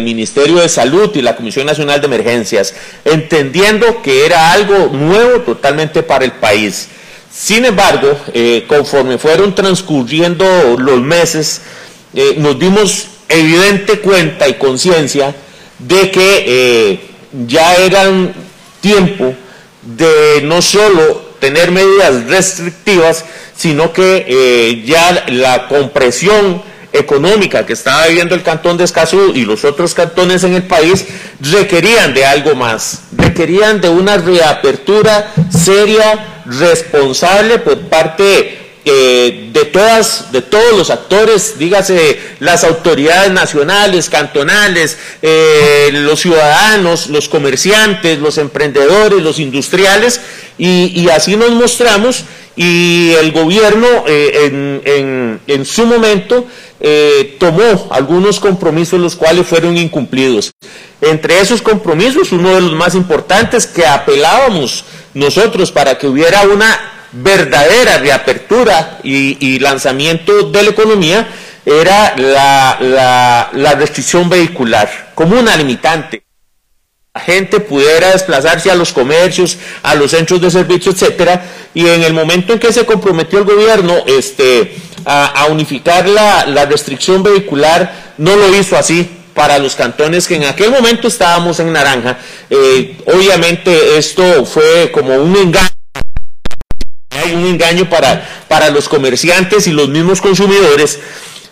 el Ministerio de Salud y la Comisión Nacional de Emergencias, entendiendo que era algo nuevo totalmente para el país. Sin embargo, eh, conforme fueron transcurriendo los meses, eh, nos dimos evidente cuenta y conciencia de que eh, ya era tiempo de no solo tener medidas restrictivas, sino que ya la compresión económica que estaba viviendo el cantón de Escazú y los otros cantones en el país requerían de algo más, requerían de una reapertura seria, responsable por parte eh, de todas, de todos los actores, dígase las autoridades nacionales, cantonales, eh, los ciudadanos, los comerciantes, los emprendedores, los industriales, y, así nos mostramos, y el gobierno eh, en, en su momento eh, tomó algunos compromisos los cuales fueron incumplidos. Entre esos compromisos, uno de los más importantes que apelábamos nosotros para que hubiera una verdadera reapertura y, lanzamiento de la economía era la, la restricción vehicular como una limitante la gente pudiera desplazarse a los comercios, a los centros de servicio, etcétera, y en el momento en que se comprometió el gobierno este, a, unificar la, restricción vehicular, no lo hizo así para los cantones que en aquel momento estábamos en naranja. Eh, obviamente esto fue como un engaño un engaño para, para los comerciantes y los mismos consumidores.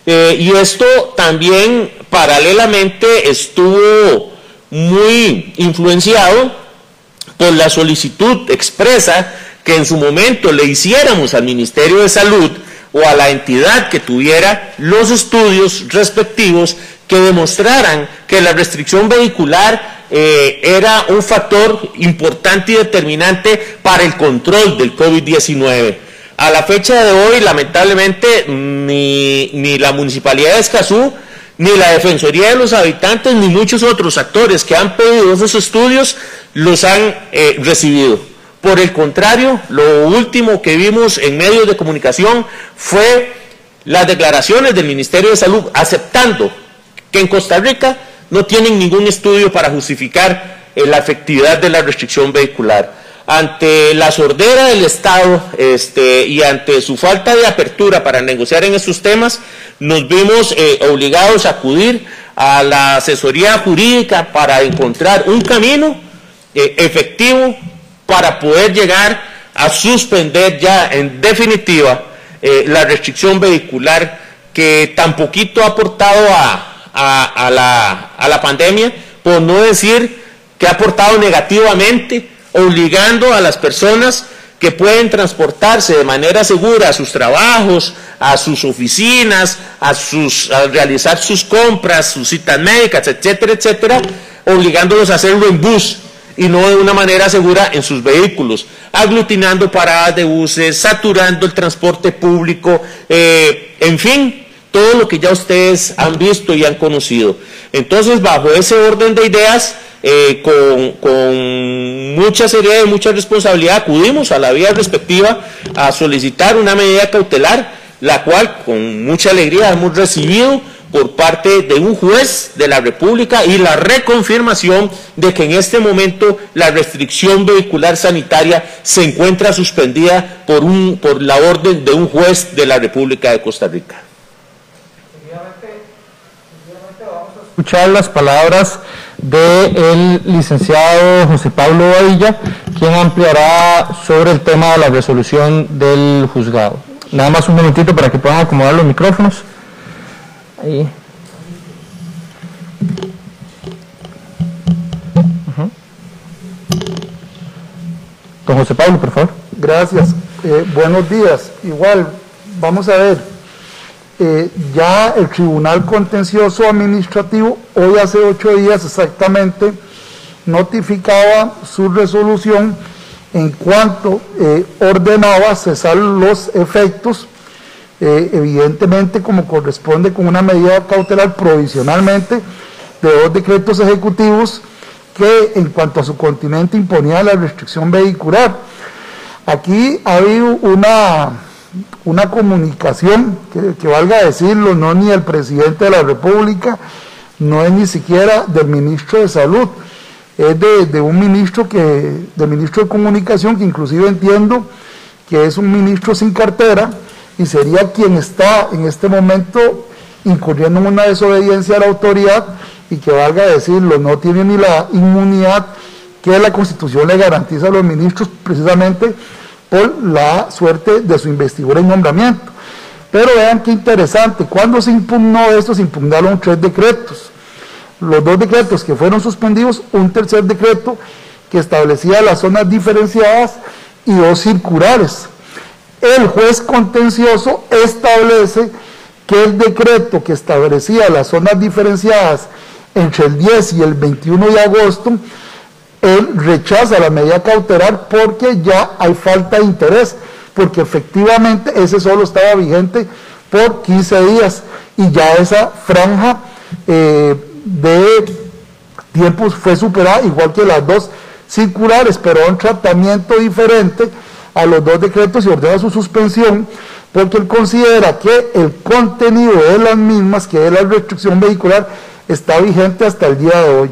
Eh, y esto también paralelamente estuvo muy influenciado por la solicitud expresa que en su momento le hiciéramos al Ministerio de Salud o a la entidad que tuviera los estudios respectivos que demostraran que la restricción vehicular eh, era un factor importante y determinante para el control del COVID-19. A la fecha de hoy, lamentablemente, ni, ni la Municipalidad de Escazú ni la Defensoría de los Habitantes, ni muchos otros actores que han pedido esos estudios los han eh, recibido. Por el contrario, lo último que vimos en medios de comunicación fue las declaraciones del Ministerio de Salud aceptando que en Costa Rica no tienen ningún estudio para justificar eh, la efectividad de la restricción vehicular ante la sordera del Estado este, y ante su falta de apertura para negociar en estos temas, nos vimos eh, obligados a acudir a la asesoría jurídica para encontrar un camino eh, efectivo para poder llegar a suspender ya en definitiva eh, la restricción vehicular que tan poquito ha aportado a, la, a la pandemia, por no decir que ha aportado negativamente obligando a las personas que pueden transportarse de manera segura a sus trabajos, a sus oficinas, a, sus, a realizar sus compras, sus citas médicas, etcétera, etcétera, obligándolos a hacerlo en bus y no de una manera segura en sus vehículos, aglutinando paradas de buses, saturando el transporte público, eh, en fin, todo lo que ya ustedes han visto y han conocido. Entonces, bajo ese orden de ideas, eh, con, mucha seriedad y mucha responsabilidad acudimos a la vía respectiva a solicitar una medida cautelar, la cual con mucha alegría hemos recibido por parte de un juez de la República y la reconfirmación de que en este momento la restricción vehicular sanitaria se encuentra suspendida por, un, por la orden de un juez de la República de Costa Rica. Escuchar las palabras del licenciado José Pablo Badilla, quien ampliará sobre el tema de la resolución del juzgado. Nada más un momentito para que puedan acomodar los micrófonos. Ahí. Don José Pablo, por favor. Gracias. Eh, buenos días. Igual, vamos a ver eh, ya el Tribunal Contencioso Administrativo, hoy hace ocho días exactamente, notificaba su resolución en cuanto eh, ordenaba cesar los efectos, eh, evidentemente como corresponde con una medida cautelar provisionalmente de dos decretos ejecutivos que en cuanto a su continente imponía la restricción vehicular. Aquí ha habido una una comunicación, que, valga decirlo, no ni el presidente de la República, no es ni siquiera del ministro de Salud, es de, un ministro que, del ministro de Comunicación, que inclusive entiendo que es un ministro sin cartera y sería quien está en este momento incurriendo en una desobediencia a la autoridad y que valga decirlo, no tiene ni la inmunidad que la Constitución le garantiza a los ministros precisamente por la suerte de su investidura y nombramiento. Pero vean qué interesante, cuando se impugnó esto, se impugnaron tres decretos. Los dos decretos que fueron suspendidos, un tercer decreto que establecía las zonas diferenciadas y dos circulares. El juez contencioso establece que el decreto que establecía las zonas diferenciadas entre el 10 y el 21 de agosto él rechaza la medida cautelar porque ya hay falta de interés, porque efectivamente ese solo estaba vigente por 15 días y ya esa franja eh, de tiempos fue superada, igual que las dos circulares, pero un tratamiento diferente a los dos decretos y ordena su suspensión, porque él considera que el contenido de las mismas, que es la restricción vehicular, está vigente hasta el día de hoy.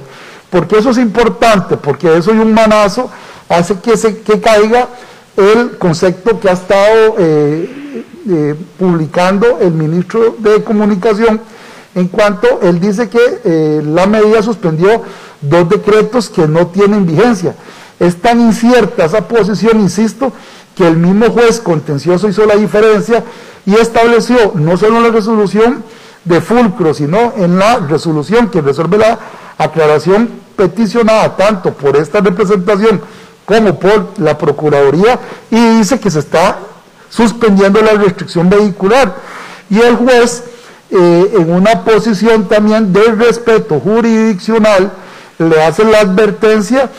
Porque eso es importante, porque eso y un manazo hace que, se, que caiga el concepto que ha estado eh, eh, publicando el ministro de Comunicación en cuanto él dice que eh, la medida suspendió dos decretos que no tienen vigencia. Es tan incierta esa posición, insisto, que el mismo juez contencioso hizo la diferencia y estableció no solo en la resolución de Fulcro, sino en la resolución que resuelve la aclaración peticionada tanto por esta representación como por la Procuraduría y dice que se está suspendiendo la restricción vehicular. Y el juez, eh, en una posición también de respeto jurisdiccional, le hace la advertencia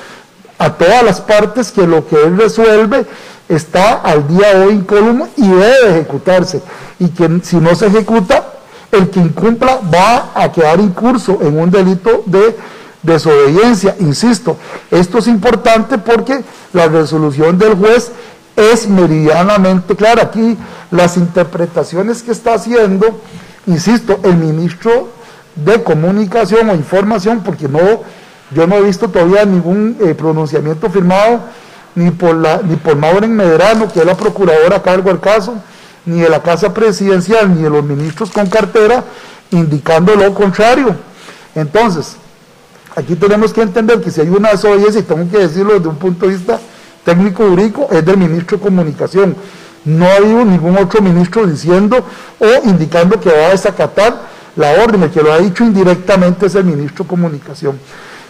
a todas las partes que lo que él resuelve está al día de hoy incólume y debe ejecutarse. Y que si no se ejecuta, el que incumpla va a quedar incurso en un delito de desobediencia. Insisto, esto es importante porque la resolución del juez es meridianamente clara. Aquí las interpretaciones que está haciendo, insisto, el ministro de Comunicación o Información, porque no, yo no he visto todavía ningún eh, pronunciamiento firmado ni por, la, ni por Maureen Medrano, que es la procuradora a cargo del caso, ni de la Casa Presidencial, ni de los ministros con cartera, indicando lo contrario. Entonces, aquí tenemos que entender que si hay una desobediencia, y tengo que decirlo desde un punto de vista técnico jurídico, es del ministro de Comunicación. No ha habido ningún otro ministro diciendo o indicando que va a desacatar la orden, el que lo ha dicho indirectamente es el ministro de Comunicación.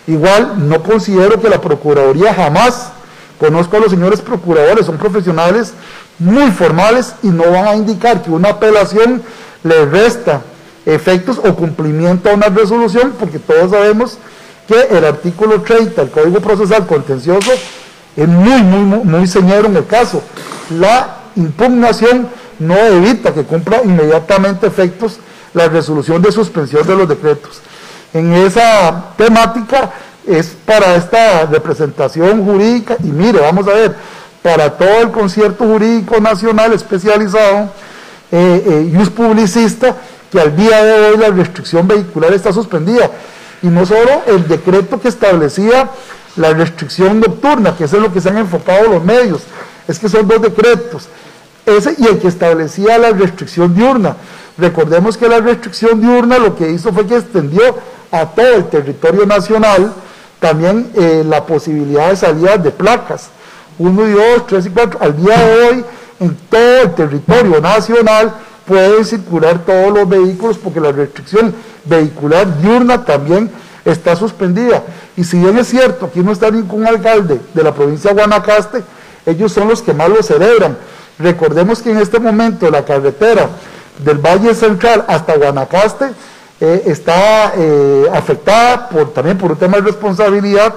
Igual, no considero que la Procuraduría jamás, conozco a los señores procuradores, son profesionales muy formales y no van a indicar que una apelación le resta efectos o cumplimiento a una resolución, porque todos sabemos que el artículo 30 del Código Procesal Contencioso es muy, muy, muy señero en el caso. La impugnación no evita que cumpla inmediatamente efectos la resolución de suspensión de los decretos. En esa temática es para esta representación jurídica, y mire, vamos a ver, para todo el concierto jurídico nacional especializado eh, eh, y un publicista, que al día de hoy la restricción vehicular está suspendida. Y no solo el decreto que establecía la restricción nocturna, que es en lo que se han enfocado los medios, es que son dos decretos, ese y el que establecía la restricción diurna. Recordemos que la restricción diurna lo que hizo fue que extendió a todo el territorio nacional también eh, la posibilidad de salida de placas, 1 y 2, 3 y 4, al día de hoy en todo el territorio nacional pueden circular todos los vehículos porque la restricción vehicular diurna también está suspendida. Y si bien es cierto, aquí no está ningún alcalde de la provincia de Guanacaste, ellos son los que más lo celebran. Recordemos que en este momento la carretera del Valle Central hasta Guanacaste eh, está eh, afectada por, también por un tema de responsabilidad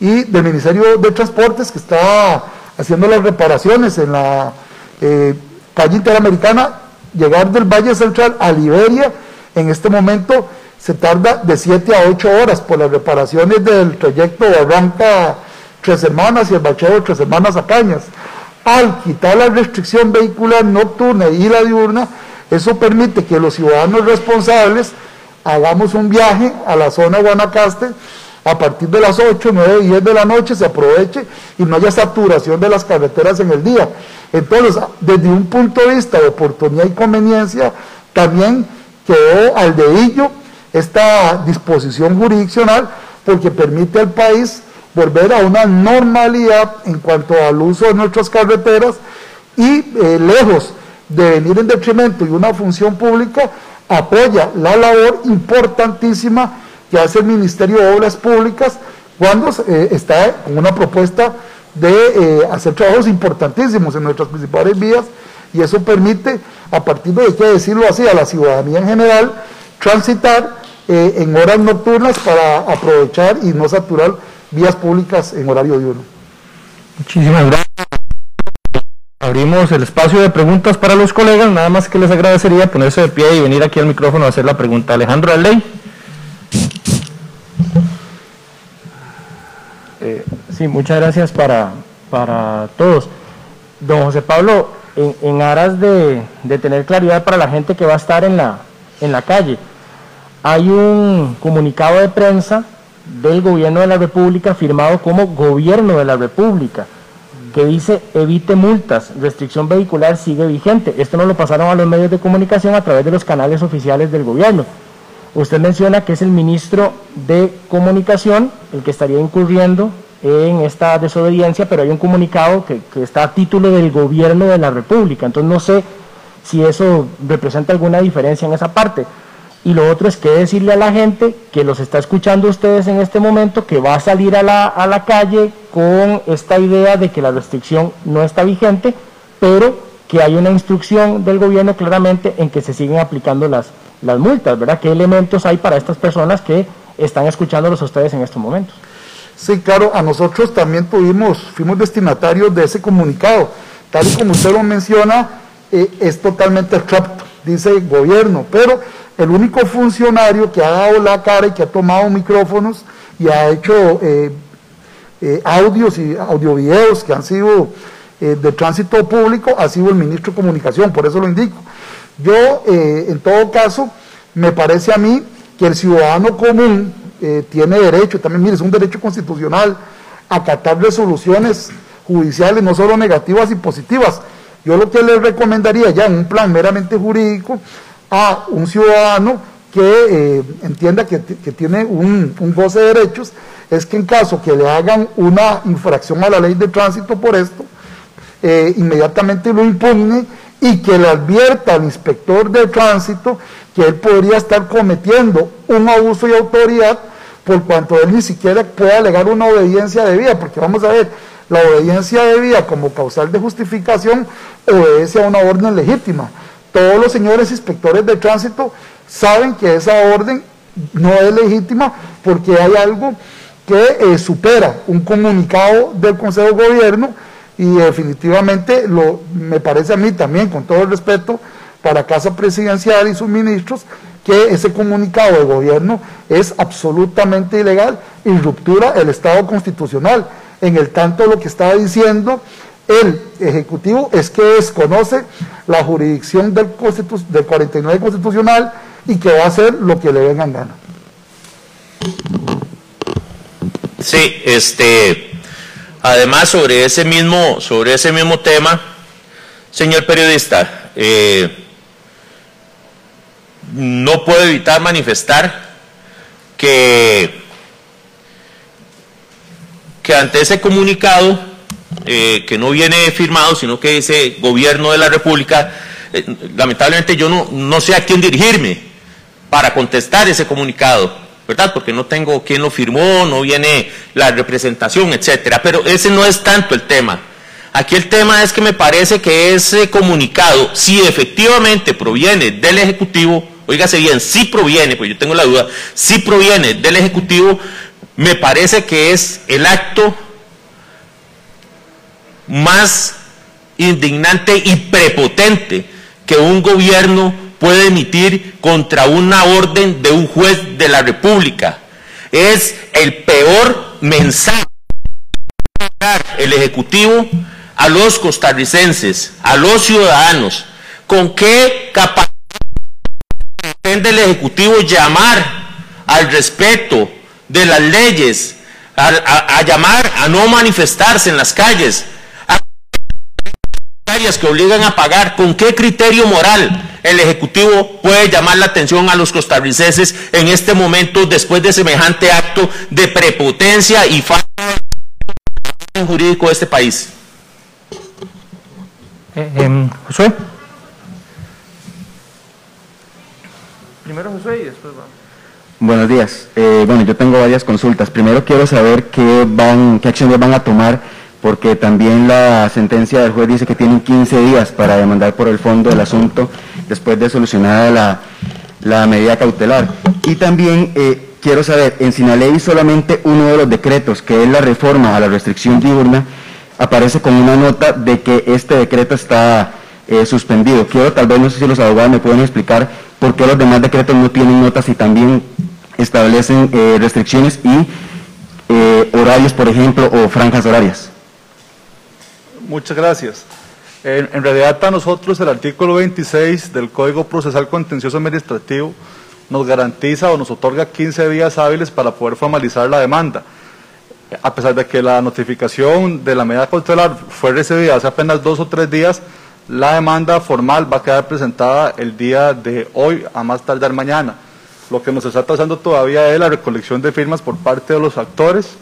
y del Ministerio de Transportes que está haciendo las reparaciones en la eh, calle interamericana llegar del Valle Central a Liberia, en este momento se tarda de 7 a 8 horas por las reparaciones del trayecto Barranca Tres Hermanas y el bacheo Tres Hermanas a Cañas. Al quitar la restricción vehicular nocturna y la diurna, eso permite que los ciudadanos responsables hagamos un viaje a la zona Guanacaste a partir de las 8, 9, 10 de la noche, se aproveche y no haya saturación de las carreteras en el día. Entonces, desde un punto de vista de oportunidad y conveniencia, también quedó al dedillo esta disposición jurisdiccional porque permite al país volver a una normalidad en cuanto al uso de nuestras carreteras y eh, lejos de venir en detrimento y una función pública, apoya la labor importantísima que hace el Ministerio de Obras Públicas cuando eh, está con una propuesta de eh, hacer trabajos importantísimos en nuestras principales vías y eso permite, a partir de, hay que decirlo así, a la ciudadanía en general, transitar en horas nocturnas para aprovechar y no saturar vías públicas en horario diurno. Muchísimas gracias. Abrimos el espacio de preguntas para los colegas, nada más que les agradecería ponerse de pie y venir aquí al micrófono a hacer la pregunta. Alejandro Aldey. Eh, sí, muchas gracias para, para todos. Don José Pablo, en, aras de, de, tener claridad para la gente que va a estar en la, en la calle, hay un comunicado de prensa del gobierno de la República firmado como gobierno de la República que dice evite multas, restricción vehicular sigue vigente. Esto no lo pasaron a los medios de comunicación a través de los canales oficiales del gobierno. Usted menciona que es el ministro de Comunicación el que estaría incurriendo en esta desobediencia, pero hay un comunicado que, está a título del gobierno de la República. Entonces no sé si eso representa alguna diferencia en esa parte. Y lo otro es que decirle a la gente que los está escuchando ustedes en este momento, que va a salir a la, a la calle con esta idea de que la restricción no está vigente, pero que hay una instrucción del gobierno claramente en que se siguen aplicando las, las multas, ¿verdad? ¿Qué elementos hay para estas personas que están escuchándolos a ustedes en estos momentos? Sí, claro, a nosotros también tuvimos, fuimos destinatarios de ese comunicado. Tal y como usted lo menciona, eh, es totalmente abstracto, dice el gobierno, pero el único funcionario que ha dado la cara y que ha tomado micrófonos y ha hecho eh, eh, audios y audiovideos que han sido eh, de tránsito público ha sido el ministro de Comunicación, por eso lo indico. Yo, en todo caso, me parece a mí que el ciudadano común tiene derecho, también mire, es un derecho constitucional, acatar resoluciones judiciales, no solo negativas y positivas. Yo lo que les recomendaría ya en un plan meramente jurídico a un ciudadano que eh, entienda que, tiene un, goce de derechos, es que en caso que le hagan una infracción a la ley de tránsito por esto, eh, inmediatamente lo impugne y que le advierta al inspector de tránsito que él podría estar cometiendo un abuso de autoridad por cuanto él ni siquiera puede alegar una obediencia debida, porque vamos a ver, la obediencia debida como causal de justificación obedece a una orden legítima. Todos los señores inspectores de tránsito saben que esa orden no es legítima porque hay algo que eh, supera un comunicado del Consejo de Gobierno y definitivamente lo, me parece a mí también, con todo el respeto para Casa Presidencial y sus ministros, que ese comunicado de gobierno es absolutamente ilegal y ruptura el Estado constitucional. En el tanto lo que estaba diciendo el Ejecutivo es que desconoce la jurisdicción del, del 49 constitucional y que va a hacer lo que le vengan gana. Sí, este, además sobre ese mismo, sobre ese mismo tema, señor periodista, eh, no puedo evitar manifestar que, que ante ese comunicado eh, que no viene firmado, sino que dice Gobierno de la República, eh, lamentablemente yo no, no sé a quién dirigirme para contestar ese comunicado, ¿verdad? Porque no tengo quién lo firmó, no viene la representación, etcétera. Pero ese no es tanto el tema. Aquí el tema es que me parece que ese comunicado, si efectivamente proviene del Ejecutivo, oígase bien, si proviene, pues yo tengo la duda, si proviene del Ejecutivo, me parece que es el acto más indignante y prepotente que un gobierno puede emitir contra una orden de un juez de la República. Es el peor mensaje el Ejecutivo a los costarricenses, a los ciudadanos, con qué capacidad pretende el Ejecutivo llamar al respeto de las leyes, a, llamar a no manifestarse en las calles, a que obligan a pagar, ¿con qué criterio moral el Ejecutivo puede llamar la atención a los costarricenses en este momento después de semejante acto de prepotencia y falta de jurídico de este país? Eh, em, Josué. Primero Josué y después va. Buenos días. Eh, bueno, yo tengo varias consultas. Primero quiero saber qué, van, acciones van a tomar, porque también la sentencia del juez dice que tienen 15 días para demandar por el fondo del asunto después de solucionada la, la medida cautelar. Y también eh, quiero saber, en Sinaley solamente uno de los decretos, que es la reforma a la restricción diurna, aparece con una nota de que este decreto está eh, suspendido. Quiero, tal vez, no sé si los abogados me pueden explicar por qué los demás decretos no tienen notas y también establecen eh, restricciones y eh, horarios, por ejemplo, o franjas horarias. Muchas gracias. En, en, realidad para nosotros el artículo 26 del Código Procesal Contencioso Administrativo nos garantiza o nos otorga 15 días hábiles para poder formalizar la demanda a pesar de que la notificación de la medida cautelar fue recibida hace apenas dos o tres días, la demanda formal va a quedar presentada el día de hoy, a más tardar mañana. Lo que nos está trazando todavía es la recolección de firmas por parte de los actores,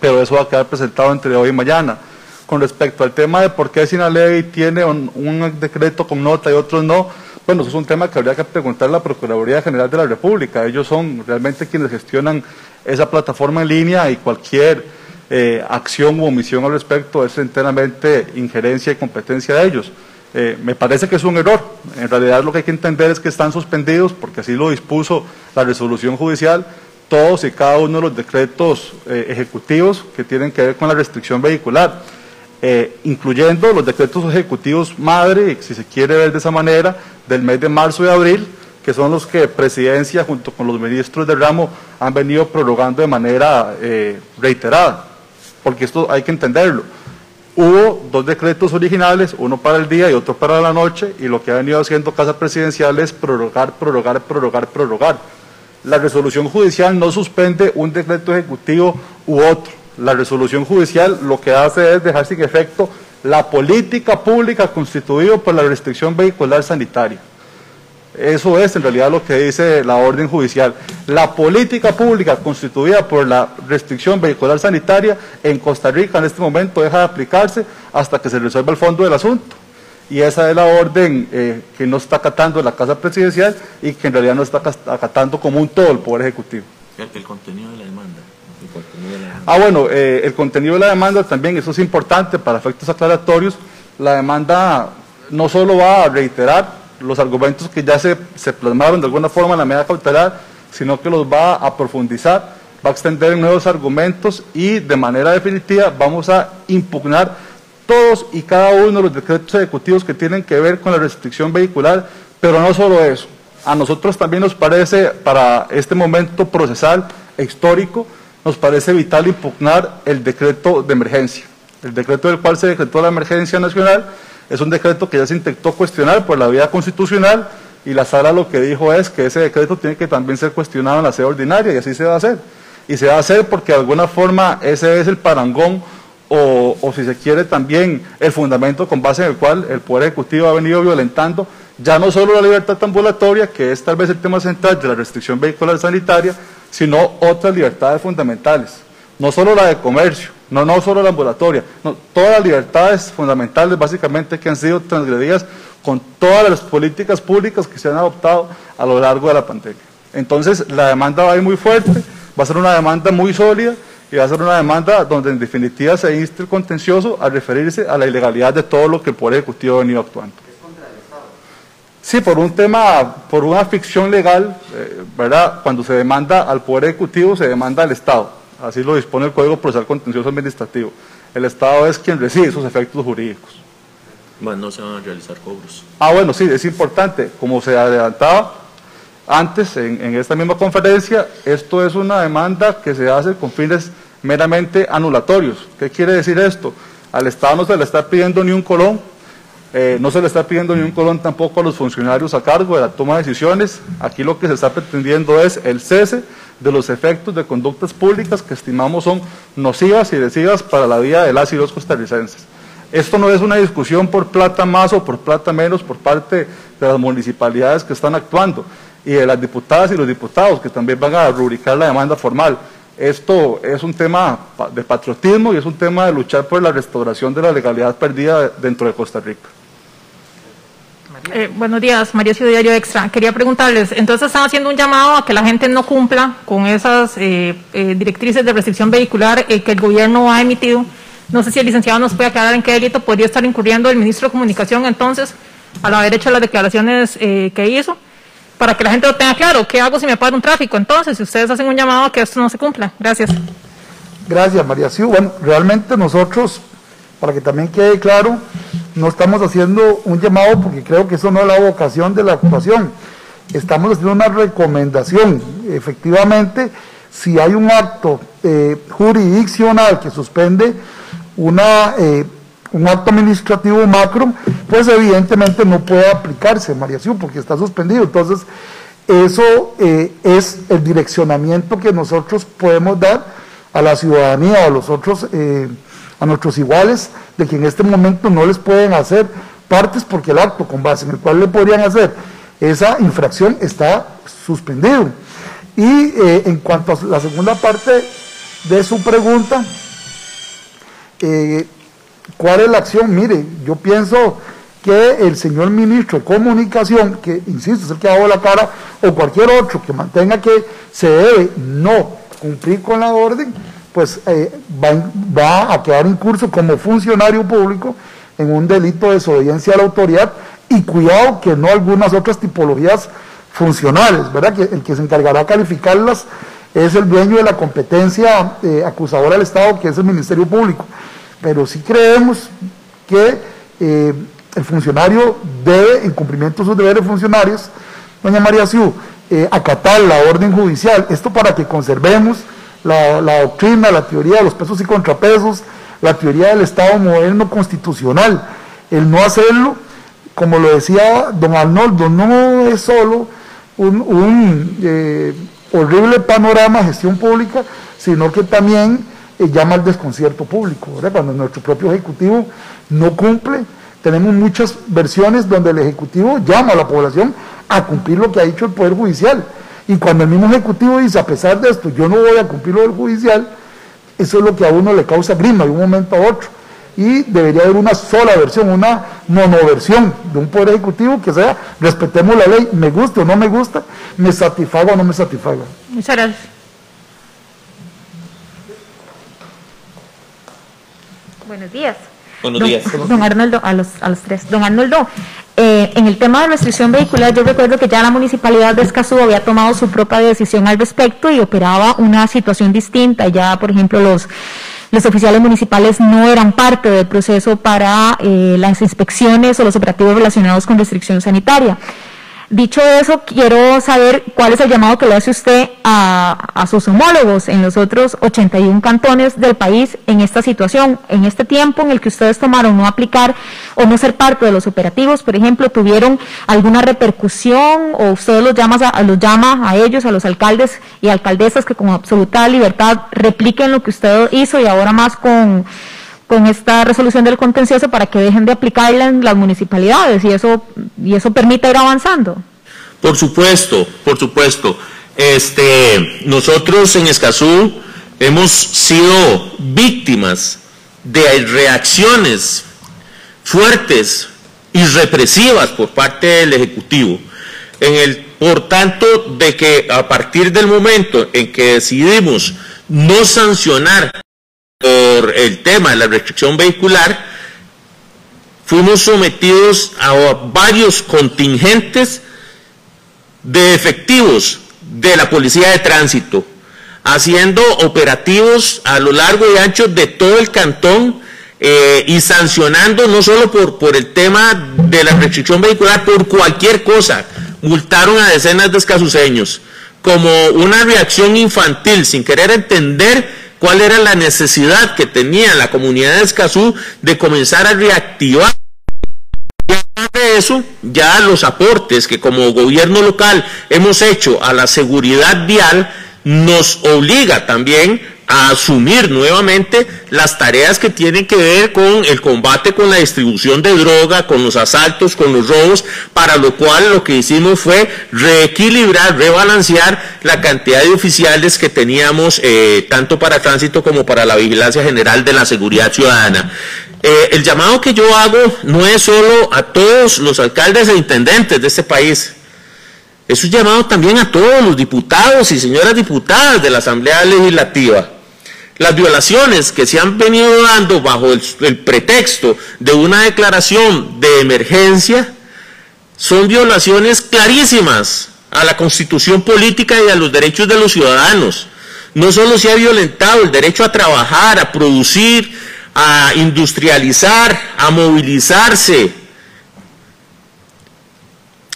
pero eso va a quedar presentado entre hoy y mañana. Con respecto al tema de por qué ley tiene un, un decreto con nota y otros no, bueno, eso es un tema que habría que preguntar a la Procuraduría General de la República. Ellos son realmente quienes gestionan esa plataforma en línea y cualquier eh, acción u omisión al respecto es enteramente injerencia y competencia de ellos. Eh, me parece que es un error. En realidad lo que hay que entender es que están suspendidos, porque así lo dispuso la resolución judicial, todos y cada uno de los decretos eh, ejecutivos que tienen que ver con la restricción vehicular, incluyendo los decretos ejecutivos madre, si se quiere ver de esa manera, del mes de marzo y abril, que son los que Presidencia junto con los ministros de ramo han venido prorrogando de manera reiterada, porque esto hay que entenderlo. Hubo dos decretos originales, uno para el día y otro para la noche, y lo que ha venido haciendo Casa Presidencial es prorrogar, prorrogar, prorrogar, prorrogar. La resolución judicial no suspende un decreto ejecutivo u otro. La resolución judicial lo que hace es dejar sin efecto la política pública constituida por la restricción vehicular sanitaria. Eso es en realidad lo que dice la orden judicial. La política pública constituida por la restricción vehicular sanitaria en Costa Rica en este momento deja de aplicarse hasta que se resuelva el fondo del asunto. Y esa es la orden eh, que no está acatando la Casa Presidencial y que en realidad no está acatando como un todo el Poder Ejecutivo. El, contenido de la demanda. Ah, bueno, eh, el contenido de la demanda también, eso es importante para efectos aclaratorios. La demanda no solo va a reiterar los argumentos que ya se, se plasmaron de alguna forma en la medida cautelar, sino que los va a profundizar, va a extender nuevos argumentos y de manera definitiva vamos a impugnar todos y cada uno de los decretos ejecutivos que tienen que ver con la restricción vehicular, pero no solo eso. A nosotros también nos parece, para este momento procesal, histórico, nos parece vital impugnar el decreto de emergencia, el decreto del cual se decretó la emergencia nacional es un decreto que ya se intentó cuestionar por la vía constitucional y la sala lo que dijo es que ese decreto tiene que también ser cuestionado en la sede ordinaria y así se va a hacer. Y se va a hacer porque de alguna forma ese es el parangón o, o si se quiere también el fundamento con base en el cual el Poder Ejecutivo ha venido violentando ya no solo la libertad ambulatoria, que es tal vez el tema central de la restricción vehicular sanitaria, sino otras libertades fundamentales, no solo la de comercio, no, no solo la ambulatoria, no, todas las libertades fundamentales básicamente que han sido transgredidas con todas las políticas públicas que se han adoptado a lo largo de la pandemia. Entonces la demanda va a ir muy fuerte, va a ser una demanda muy sólida y va a ser una demanda donde en definitiva se inste el contencioso a referirse a la ilegalidad de todo lo que el Poder Ejecutivo ha venido actuando. Sí, por un tema, por una ficción legal, eh, ¿verdad? Cuando se demanda al Poder Ejecutivo, se demanda al Estado. Así lo dispone el Código Procesal Contencioso Administrativo. El Estado es quien recibe esos efectos jurídicos. Bueno, no se van a realizar cobros. Ah, bueno, sí, es importante. Como se adelantaba antes en, esta misma conferencia, esto es una demanda que se hace con fines meramente anulatorios. ¿Qué quiere decir esto? Al Estado no se le está pidiendo ni un colón, Eh, no se le está pidiendo ni un colón tampoco a los funcionarios a cargo de la toma de decisiones. Aquí lo que se está pretendiendo es el cese de los efectos de conductas públicas que estimamos son nocivas y lesivas para la vida de las y los costarricenses. Esto no es una discusión por plata más o por plata menos por parte de las municipalidades que están actuando y de las diputadas y los diputados que también van a rubricar la demanda formal. Esto es un tema de patriotismo y es un tema de luchar por la restauración de la legalidad perdida dentro de Costa Rica. Eh, buenos días, María Ciudad Diario Extra. Quería preguntarles, entonces están haciendo un llamado a que la gente no cumpla con esas eh, eh, directrices de restricción vehicular que el gobierno ha emitido. No sé si el licenciado nos puede aclarar en qué delito podría estar incurriendo el ministro de Comunicación entonces, al haber hecho las declaraciones que hizo, para que la gente lo tenga claro. ¿Qué hago si me para un tráfico? Entonces, si ustedes hacen un llamado a que esto no se cumpla. Gracias. Gracias, María Ciudad. Bueno, realmente nosotros, para que también quede claro, no estamos haciendo un llamado porque creo que eso no es la vocación de la actuación. Estamos haciendo una recomendación. Efectivamente, si hay un acto eh, jurisdiccional que suspende una, eh, un acto administrativo macro, pues evidentemente no puede aplicarse, María porque está suspendido. Entonces, eso eh, es el direccionamiento que nosotros podemos dar a la ciudadanía o a los otros a nuestros iguales de que en este momento no les pueden hacer partes porque el acto con base en el cual le podrían hacer esa infracción está suspendido. Y eh, en cuanto a la segunda parte de su pregunta, eh, ¿cuál es la acción? Mire, yo pienso que el señor ministro de Comunicación, que insisto, es el que ha dado la cara, o cualquier otro que mantenga que se debe no cumplir con la orden, pues eh, va, a quedar en curso como funcionario público en un delito de desobediencia a la autoridad y cuidado que no algunas otras tipologías funcionales, ¿verdad? Que el que se encargará de calificarlas es el dueño de la competencia eh, acusadora del Estado, que es el Ministerio Público. Pero sí creemos que eh, el funcionario debe, en cumplimiento de sus deberes funcionarios, doña María Siú, acatar la orden judicial. Esto para que conservemos la, doctrina, la teoría de los pesos y contrapesos, la teoría del Estado moderno constitucional. El no hacerlo, como lo decía don Arnoldo, no es solo un, eh, horrible panorama de gestión pública, sino que también llama al desconcierto público. Cuando nuestro propio Ejecutivo no cumple, tenemos muchas versiones donde el Ejecutivo llama a la población a cumplir lo que ha dicho el Poder Judicial. Y cuando el mismo Ejecutivo dice, a pesar de esto, yo no voy a cumplir lo del judicial, eso es lo que a uno le causa grima de un momento a otro. Y debería haber una sola versión, una monoversión de un poder ejecutivo que sea, respetemos la ley, me gusta o no me gusta, me satisfaga o no me satisfaga. Muchas gracias. Buenos días. Buenos días. Don Arnoldo, a los, a los tres. Don Arnoldo, eh, en el tema de restricción vehicular, yo recuerdo que ya la municipalidad de Escazú había tomado su propia decisión al respecto y operaba una situación distinta. Ya, por ejemplo, los, los oficiales municipales no eran parte del proceso para eh, las inspecciones o los operativos relacionados con restricción sanitaria. Dicho eso, quiero saber cuál es el llamado que le hace usted a, sus homólogos en los otros 81 cantones del país en esta situación, en este tiempo en el que ustedes tomaron no aplicar o no ser parte de los operativos, por ejemplo, tuvieron alguna repercusión o usted los llama a, los llama a ellos, a los alcaldes y alcaldesas que con absoluta libertad repliquen lo que usted hizo y ahora más con con esta resolución del contencioso para que dejen de aplicarla en las municipalidades y eso, y eso permita ir avanzando. Por supuesto, por supuesto. Este, nosotros en Escazú hemos sido víctimas de reacciones fuertes y represivas por parte del Ejecutivo. En el, por tanto, de que a partir del momento en que decidimos no sancionar por el tema de la restricción vehicular, fuimos sometidos a varios contingentes de efectivos de la Policía de Tránsito, haciendo operativos a lo largo y ancho de todo el cantón eh, y sancionando no solo por, por el tema de la restricción vehicular, por cualquier cosa. Multaron a decenas de escasuseños como una reacción infantil, sin querer entender cuál era la necesidad que tenía la comunidad de Escazú de comenzar a reactivar. De eso, ya los aportes que como gobierno local hemos hecho a la seguridad vial nos obliga también a asumir nuevamente las tareas que tienen que ver con el combate con la distribución de droga, con los asaltos, con los robos, para lo cual lo que hicimos fue reequilibrar, rebalancear la cantidad de oficiales que teníamos eh, tanto para tránsito como para la vigilancia general de la seguridad ciudadana. Eh, el llamado que yo hago no es solo a todos los alcaldes e intendentes de este país, es un llamado también a todos los diputados y señoras diputadas de la Asamblea Legislativa. Las violaciones que se han venido dando bajo el, pretexto de una declaración de emergencia son violaciones clarísimas a la constitución política y a los derechos de los ciudadanos. No solo se ha violentado el derecho a trabajar, a producir, a industrializar, a movilizarse,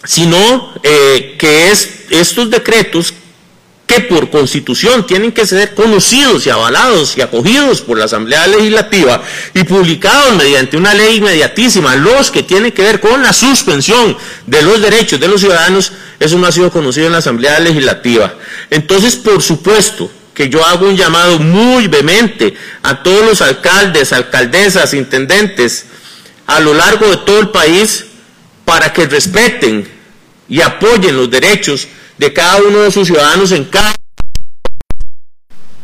sino eh, que es estos decretos que por constitución tienen que ser conocidos y avalados y acogidos por la Asamblea Legislativa y publicados mediante una ley inmediatísima, los que tienen que ver con la suspensión de los derechos de los ciudadanos, eso no ha sido conocido en la Asamblea Legislativa. Entonces, por supuesto, que yo hago un llamado muy vehemente a todos los alcaldes, alcaldesas, intendentes a lo largo de todo el país para que respeten y apoyen los derechos de cada uno de sus ciudadanos en cada...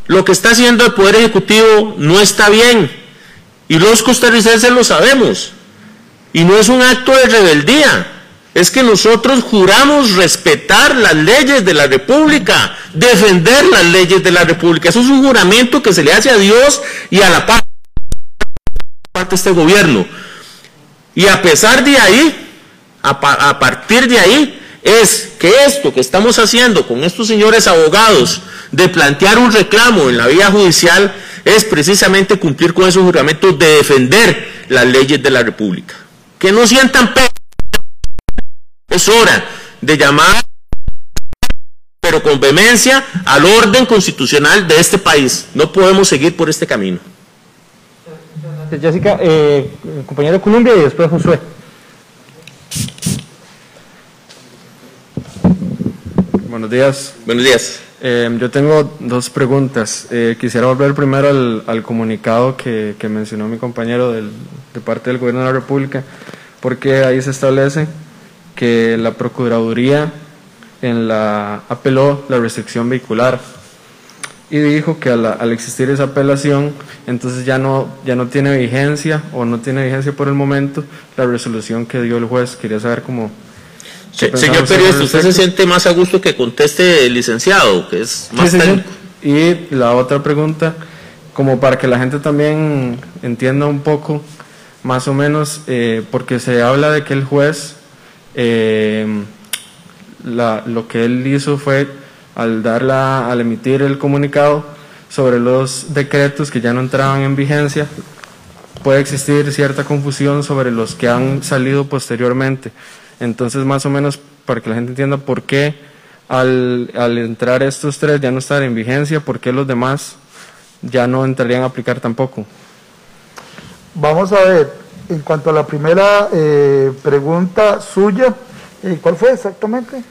Lo que está haciendo el Poder Ejecutivo no está bien. Y los costarricenses lo sabemos. Y no es un acto de rebeldía. Es que nosotros juramos respetar las leyes de la República, defender las leyes de la República. Eso es un juramento que se le hace a Dios y a la parte de este gobierno. Y a pesar de ahí, a, a partir de ahí, es que esto que estamos haciendo con estos señores abogados de plantear un reclamo en la vía judicial es precisamente cumplir con esos juramentos de defender las leyes de la República. Que no sientan pena. Es hora de llamar, pero con vehemencia, al orden constitucional de este país. No podemos seguir por este camino. Jessica, eh, compañero Colombia y después Josué. Buenos días. Buenos días. Eh, yo tengo dos preguntas. Eh, quisiera volver primero al, comunicado que, mencionó mi compañero del, de parte del Gobierno de la República, porque ahí se establece que la Procuraduría en la apeló la restricción vehicular y dijo que al, al, existir esa apelación, entonces ya no, ya no tiene vigencia o no tiene vigencia por el momento la resolución que dio el juez. Quería saber cómo, señor periodista, ¿usted se siente más a gusto que conteste el licenciado, que es más técnico? Y la otra pregunta, como para que la gente también entienda un poco, más o menos, eh, porque se habla de que el juez, eh, lo que él hizo fue, al, darla, al emitir el comunicado sobre los decretos que ya no entraban en vigencia, puede existir cierta confusión sobre los que han salido posteriormente. Entonces, más o menos, para que la gente entienda por qué al, entrar estos tres ya no están en vigencia, por qué los demás ya no entrarían a aplicar tampoco. Vamos a ver, en cuanto a la primera eh, pregunta suya, eh, ¿cuál fue exactamente?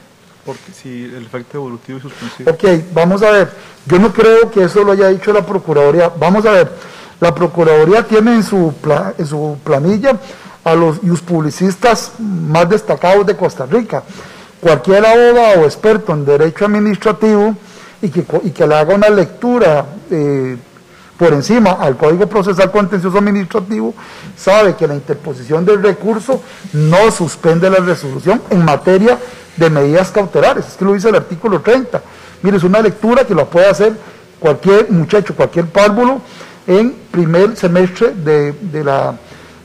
Porque si el efecto evolutivo y suspensivo. Ok, vamos a ver, yo no creo que eso lo haya dicho la Procuraduría. Vamos a ver, la Procuraduría tiene en su, en su planilla a los publicistas más destacados de Costa Rica. Cualquier abogado o experto en derecho administrativo y que, y que le haga una lectura eh, por encima al Código Procesal Contencioso Administrativo sabe que la interposición del recurso no suspende la resolución en materia de medidas cautelares. Es que lo dice el artículo 30. Mire, es una lectura que lo puede hacer cualquier muchacho, cualquier párvulo en primer semestre de la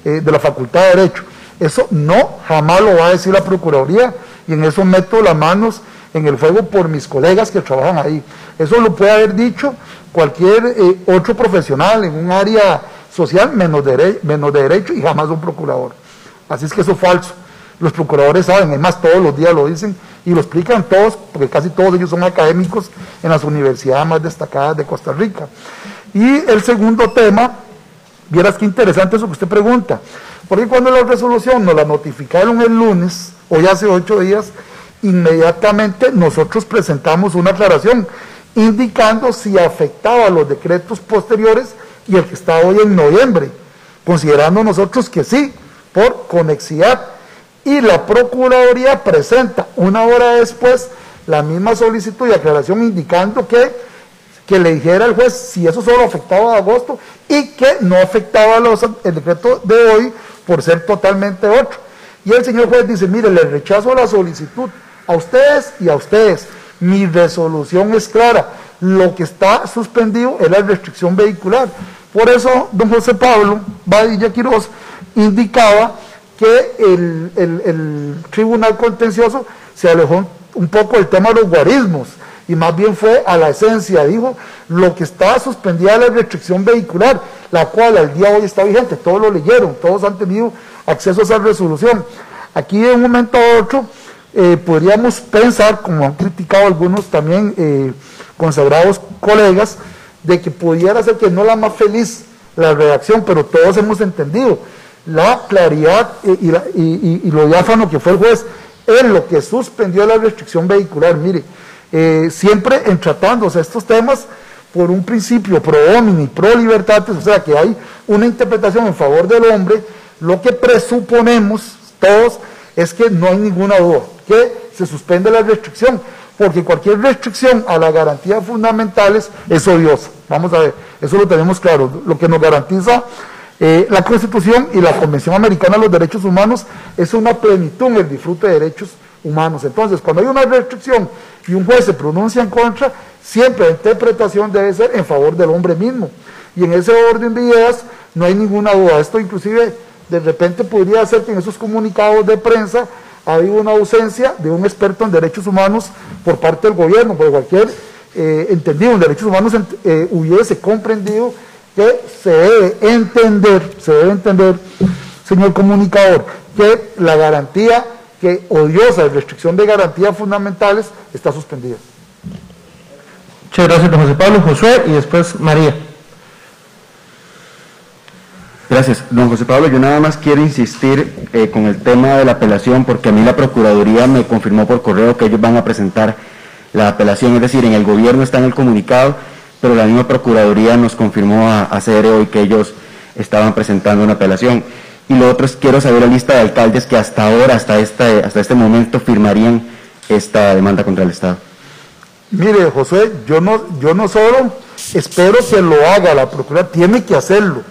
eh, de la Facultad de Derecho. Eso no, jamás lo va a decir la Procuraduría y en eso meto las manos en el fuego por mis colegas que trabajan ahí. Eso lo puede haber dicho cualquier eh, otro profesional en un área social menos menos de derecho y jamás un procurador. Así es que eso es falso. Los procuradores saben, además todos los días lo dicen y lo explican todos, porque casi todos ellos son académicos en las universidades más destacadas de Costa Rica. Y el segundo tema Vieras qué interesante eso que usted pregunta, Porque cuando la resolución nos la notificaron el lunes, hoy hace ocho días, inmediatamente nosotros presentamos una aclaración indicando si afectaba los decretos posteriores y el que está hoy en noviembre, considerando nosotros que sí, por conexidad. Y la Procuraduría presenta una hora después la misma solicitud y aclaración indicando que, que le dijera al juez si eso solo afectaba a agosto y que no afectaba los, el decreto de hoy por ser totalmente otro. Y el señor juez dice, mire, le rechazo la solicitud a ustedes y a ustedes. Mi resolución es clara. Lo que está suspendido es la restricción vehicular. Por eso, don José Pablo Badilla Quiroz indicaba que el, el tribunal contencioso se alejó un poco del tema de los guarismos y más bien fue a la esencia, dijo, lo que está suspendida la restricción vehicular, la cual al día de hoy está vigente, todos lo leyeron, todos han tenido acceso a esa resolución. Aquí de un momento a otro eh, podríamos pensar, como han criticado algunos también eh, consagrados colegas, de que pudiera ser que no la más feliz la redacción, pero todos hemos entendido la claridad y, lo diáfano que fue el juez en lo que suspendió la restricción vehicular. Mire, eh, siempre en tratándose estos temas por un principio pro homini, pro libertatis, o sea que hay una interpretación en favor del hombre, lo que presuponemos todos es que no hay ninguna duda, que se suspende la restricción, porque cualquier restricción a las garantías fundamentales es odiosa. Vamos a ver, eso lo tenemos claro. Lo que nos garantiza eh, la Constitución y la Convención Americana de los Derechos Humanos es una plenitud en el disfrute de derechos humanos. Entonces, cuando hay una restricción y un juez se pronuncia en contra, siempre la interpretación debe ser en favor del hombre mismo. Y en ese orden de ideas no hay ninguna duda. Esto inclusive de repente podría ser que en esos comunicados de prensa ha habido una ausencia de un experto en derechos humanos por parte del gobierno, porque cualquier eh, entendido en derechos humanos eh, hubiese comprendido que se debe entender, se debe entender, señor comunicador, que la garantía que odiosa de restricción de garantías fundamentales está suspendida. Muchas gracias, don José Pablo, Josué y después María. Gracias. Don José Pablo, yo nada más quiero insistir eh, con el tema de la apelación porque a mí la Procuraduría me confirmó por correo que ellos van a presentar la apelación, es decir, en el gobierno está en el comunicado, pero la misma Procuraduría nos confirmó a, a hoy que ellos estaban presentando una apelación. Y lo otro es, quiero saber la lista de alcaldes que hasta ahora, hasta este, hasta este momento, firmarían esta demanda contra el Estado. Mire, José, yo no, yo no solo espero que lo haga la Procuraduría, tiene que hacerlo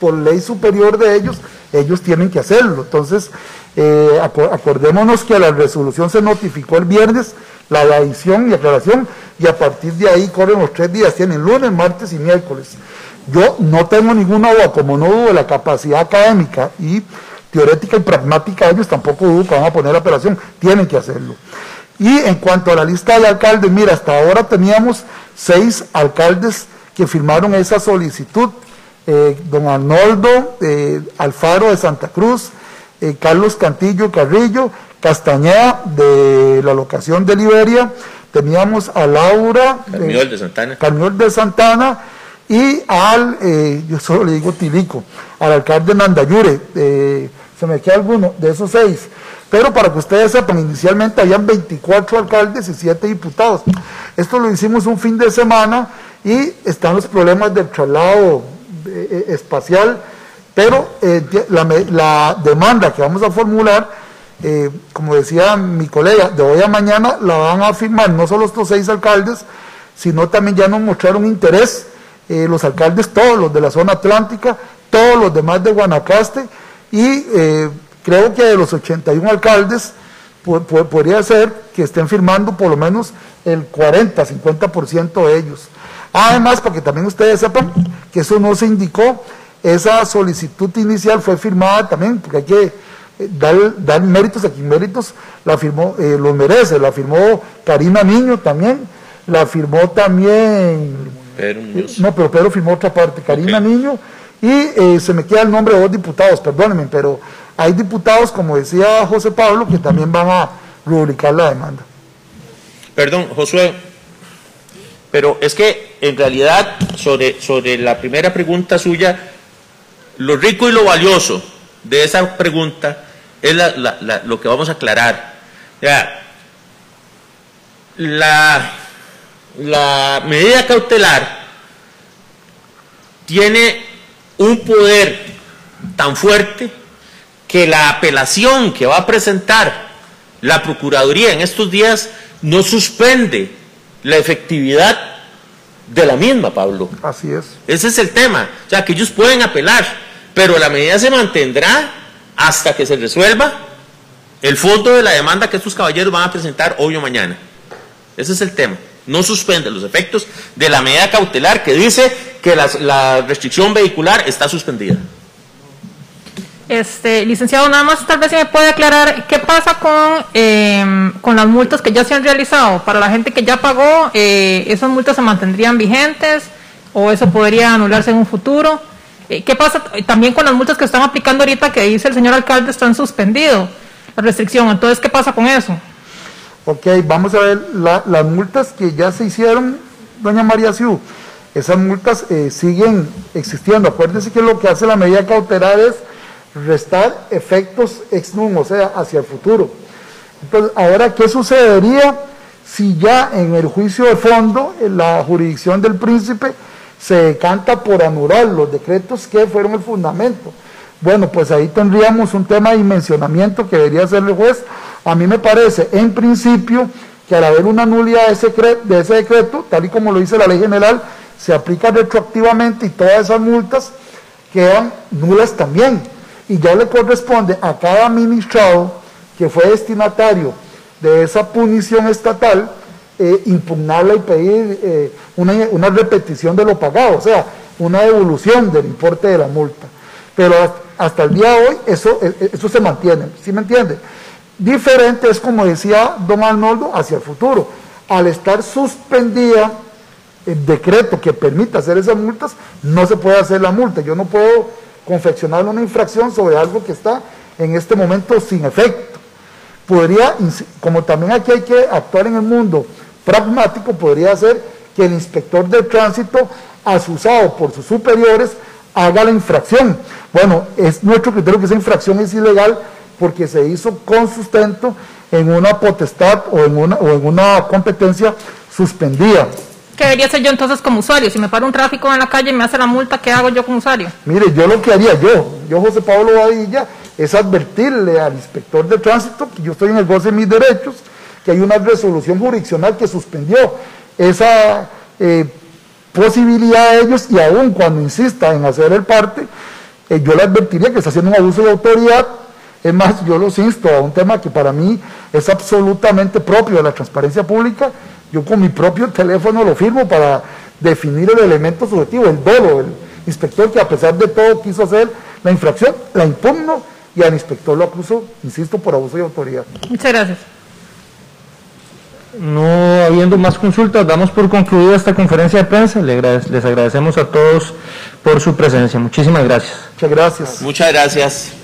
por ley superior de ellos, ellos tienen que hacerlo. Entonces, eh, acordémonos que la resolución se notificó el viernes, la adición y aclaración, y a partir de ahí corren los tres días, tienen lunes, martes y miércoles. Yo no tengo ninguna duda, como no dudo de la capacidad académica y teórica y pragmática de ellos, tampoco dudo que van a poner la operación, tienen que hacerlo. Y en cuanto a la lista de alcaldes, mira, hasta ahora teníamos seis alcaldes que firmaron esa solicitud eh, don Arnoldo eh, Alfaro de Santa Cruz, eh, Carlos Cantillo Carrillo, Castañeda de la locación de Liberia, teníamos a Laura Carmiol de Santana, de Santana y al, yo solo le digo Tilico, al alcalde Nandayure, se me queda alguno de esos seis. Pero para que ustedes sepan, inicialmente habían 24 alcaldes y 7 diputados. Esto lo hicimos un fin de semana y están los problemas del traslado eh, eh, espacial, pero eh, la, demanda que vamos a formular, como decía mi colega, de hoy a mañana la van a firmar no solo estos seis alcaldes, sino también ya nos mostraron interés los alcaldes, todos los de la zona atlántica, todos los demás de Guanacaste, y creo que de los 81 alcaldes, podría ser que estén firmando por lo menos el 40, 50% de ellos. Además, para que también ustedes sepan que eso no se indicó, esa solicitud inicial fue firmada también, porque hay que eh, dar, méritos a quien méritos la firmó, eh, los merece, la firmó Karina Niño también, la firmó también... Pedro No, pero Pedro firmó otra parte, Karina Niño, y eh, se me queda el nombre de dos diputados, perdónenme, pero hay diputados, como decía José Pablo, que también van a rubricar la demanda. Perdón, Josué, pero es que en realidad sobre, sobre la primera pregunta suya, lo rico y lo valioso de esa pregunta es lo que vamos a aclarar. la, la medida cautelar tiene un poder tan fuerte que la apelación que va a presentar la Procuraduría en estos días no suspende la efectividad de la misma, Pablo. Así es. Ese es el tema. O sea, que ellos pueden apelar, pero la medida se mantendrá hasta que se resuelva el fondo de la demanda que estos caballeros van a presentar hoy o mañana. Ese es el tema. No suspende los efectos de la medida cautelar que dice que la restricción vehicular está suspendida. Este, licenciado, nada más tal vez si me puede aclarar qué pasa con, em, con las multas que ya se han realizado. Para la gente que ya pagó, eh, ¿esas multas se mantendrían vigentes o eso podría anularse en un futuro? Eh, ¿Qué pasa también con las multas que están aplicando ahorita que dice el señor alcalde están suspendidos? La restricción, entonces, ¿qué pasa con eso? Ok, vamos a ver las multas que ya se hicieron, doña María Ciu. Esas multas eh, siguen existiendo. Acuérdense que lo que hace la medida cautelar es restar efectos ex num, o sea, hacia el futuro. Entonces, ahora, ¿qué sucedería si ya en el juicio de fondo, en la jurisdicción del príncipe, se decanta por anular los decretos que fueron el fundamento? Bueno, pues ahí tendríamos un tema de dimensionamiento que debería hacer el juez. A mí me parece, en principio, que al haber una nulidad de ese, de ese decreto, tal y como lo dice la ley general, se aplica retroactivamente y todas esas multas quedan nulas también y ya le corresponde a cada administrado que fue destinatario de esa punición estatal eh, impugnarla y pedir eh, una, repetición de lo pagado, o sea, una devolución del importe de la multa. Pero hasta el día de hoy eso, eh, eso se mantiene, ¿sí me entiende? Diferente es, como decía don Arnoldo, hacia el futuro. Al estar suspendida el decreto que permita hacer esas multas, no se puede hacer la multa. Yo no puedo confeccionar una infracción sobre algo que está en este momento sin efecto. Podría, como también aquí hay que actuar en el mundo pragmático, podría ser que el inspector de tránsito, asusado por sus superiores, haga la infracción. Bueno, es nuestro criterio que esa infracción es ilegal porque se hizo con sustento en una potestad o en una, o en una competencia suspendida. ¿Qué debería hacer yo entonces como usuario? Si me paro un tráfico en la calle y me hace la multa, ¿qué hago yo como usuario? Mire, yo lo que haría yo, yo José Pablo Badilla, es advertirle al inspector de tránsito que yo estoy en el goce de mis derechos, que hay una resolución jurisdiccional que suspendió esa eh, posibilidad de ellos y aún cuando insista en hacer el parte, eh, yo le advertiría que está haciendo un abuso de autoridad. Es más, yo los insto a un tema que para mí es absolutamente propio de la transparencia pública yo con mi propio teléfono lo firmo para definir el elemento subjetivo, el dolo, el inspector que a pesar de todo quiso hacer la infracción, la impugno y al inspector lo acuso, insisto, por abuso de autoridad. Muchas gracias. No habiendo más consultas, damos por concluida esta conferencia de prensa. Les agradecemos a todos por su presencia. Muchísimas gracias. Muchas gracias. Muchas gracias.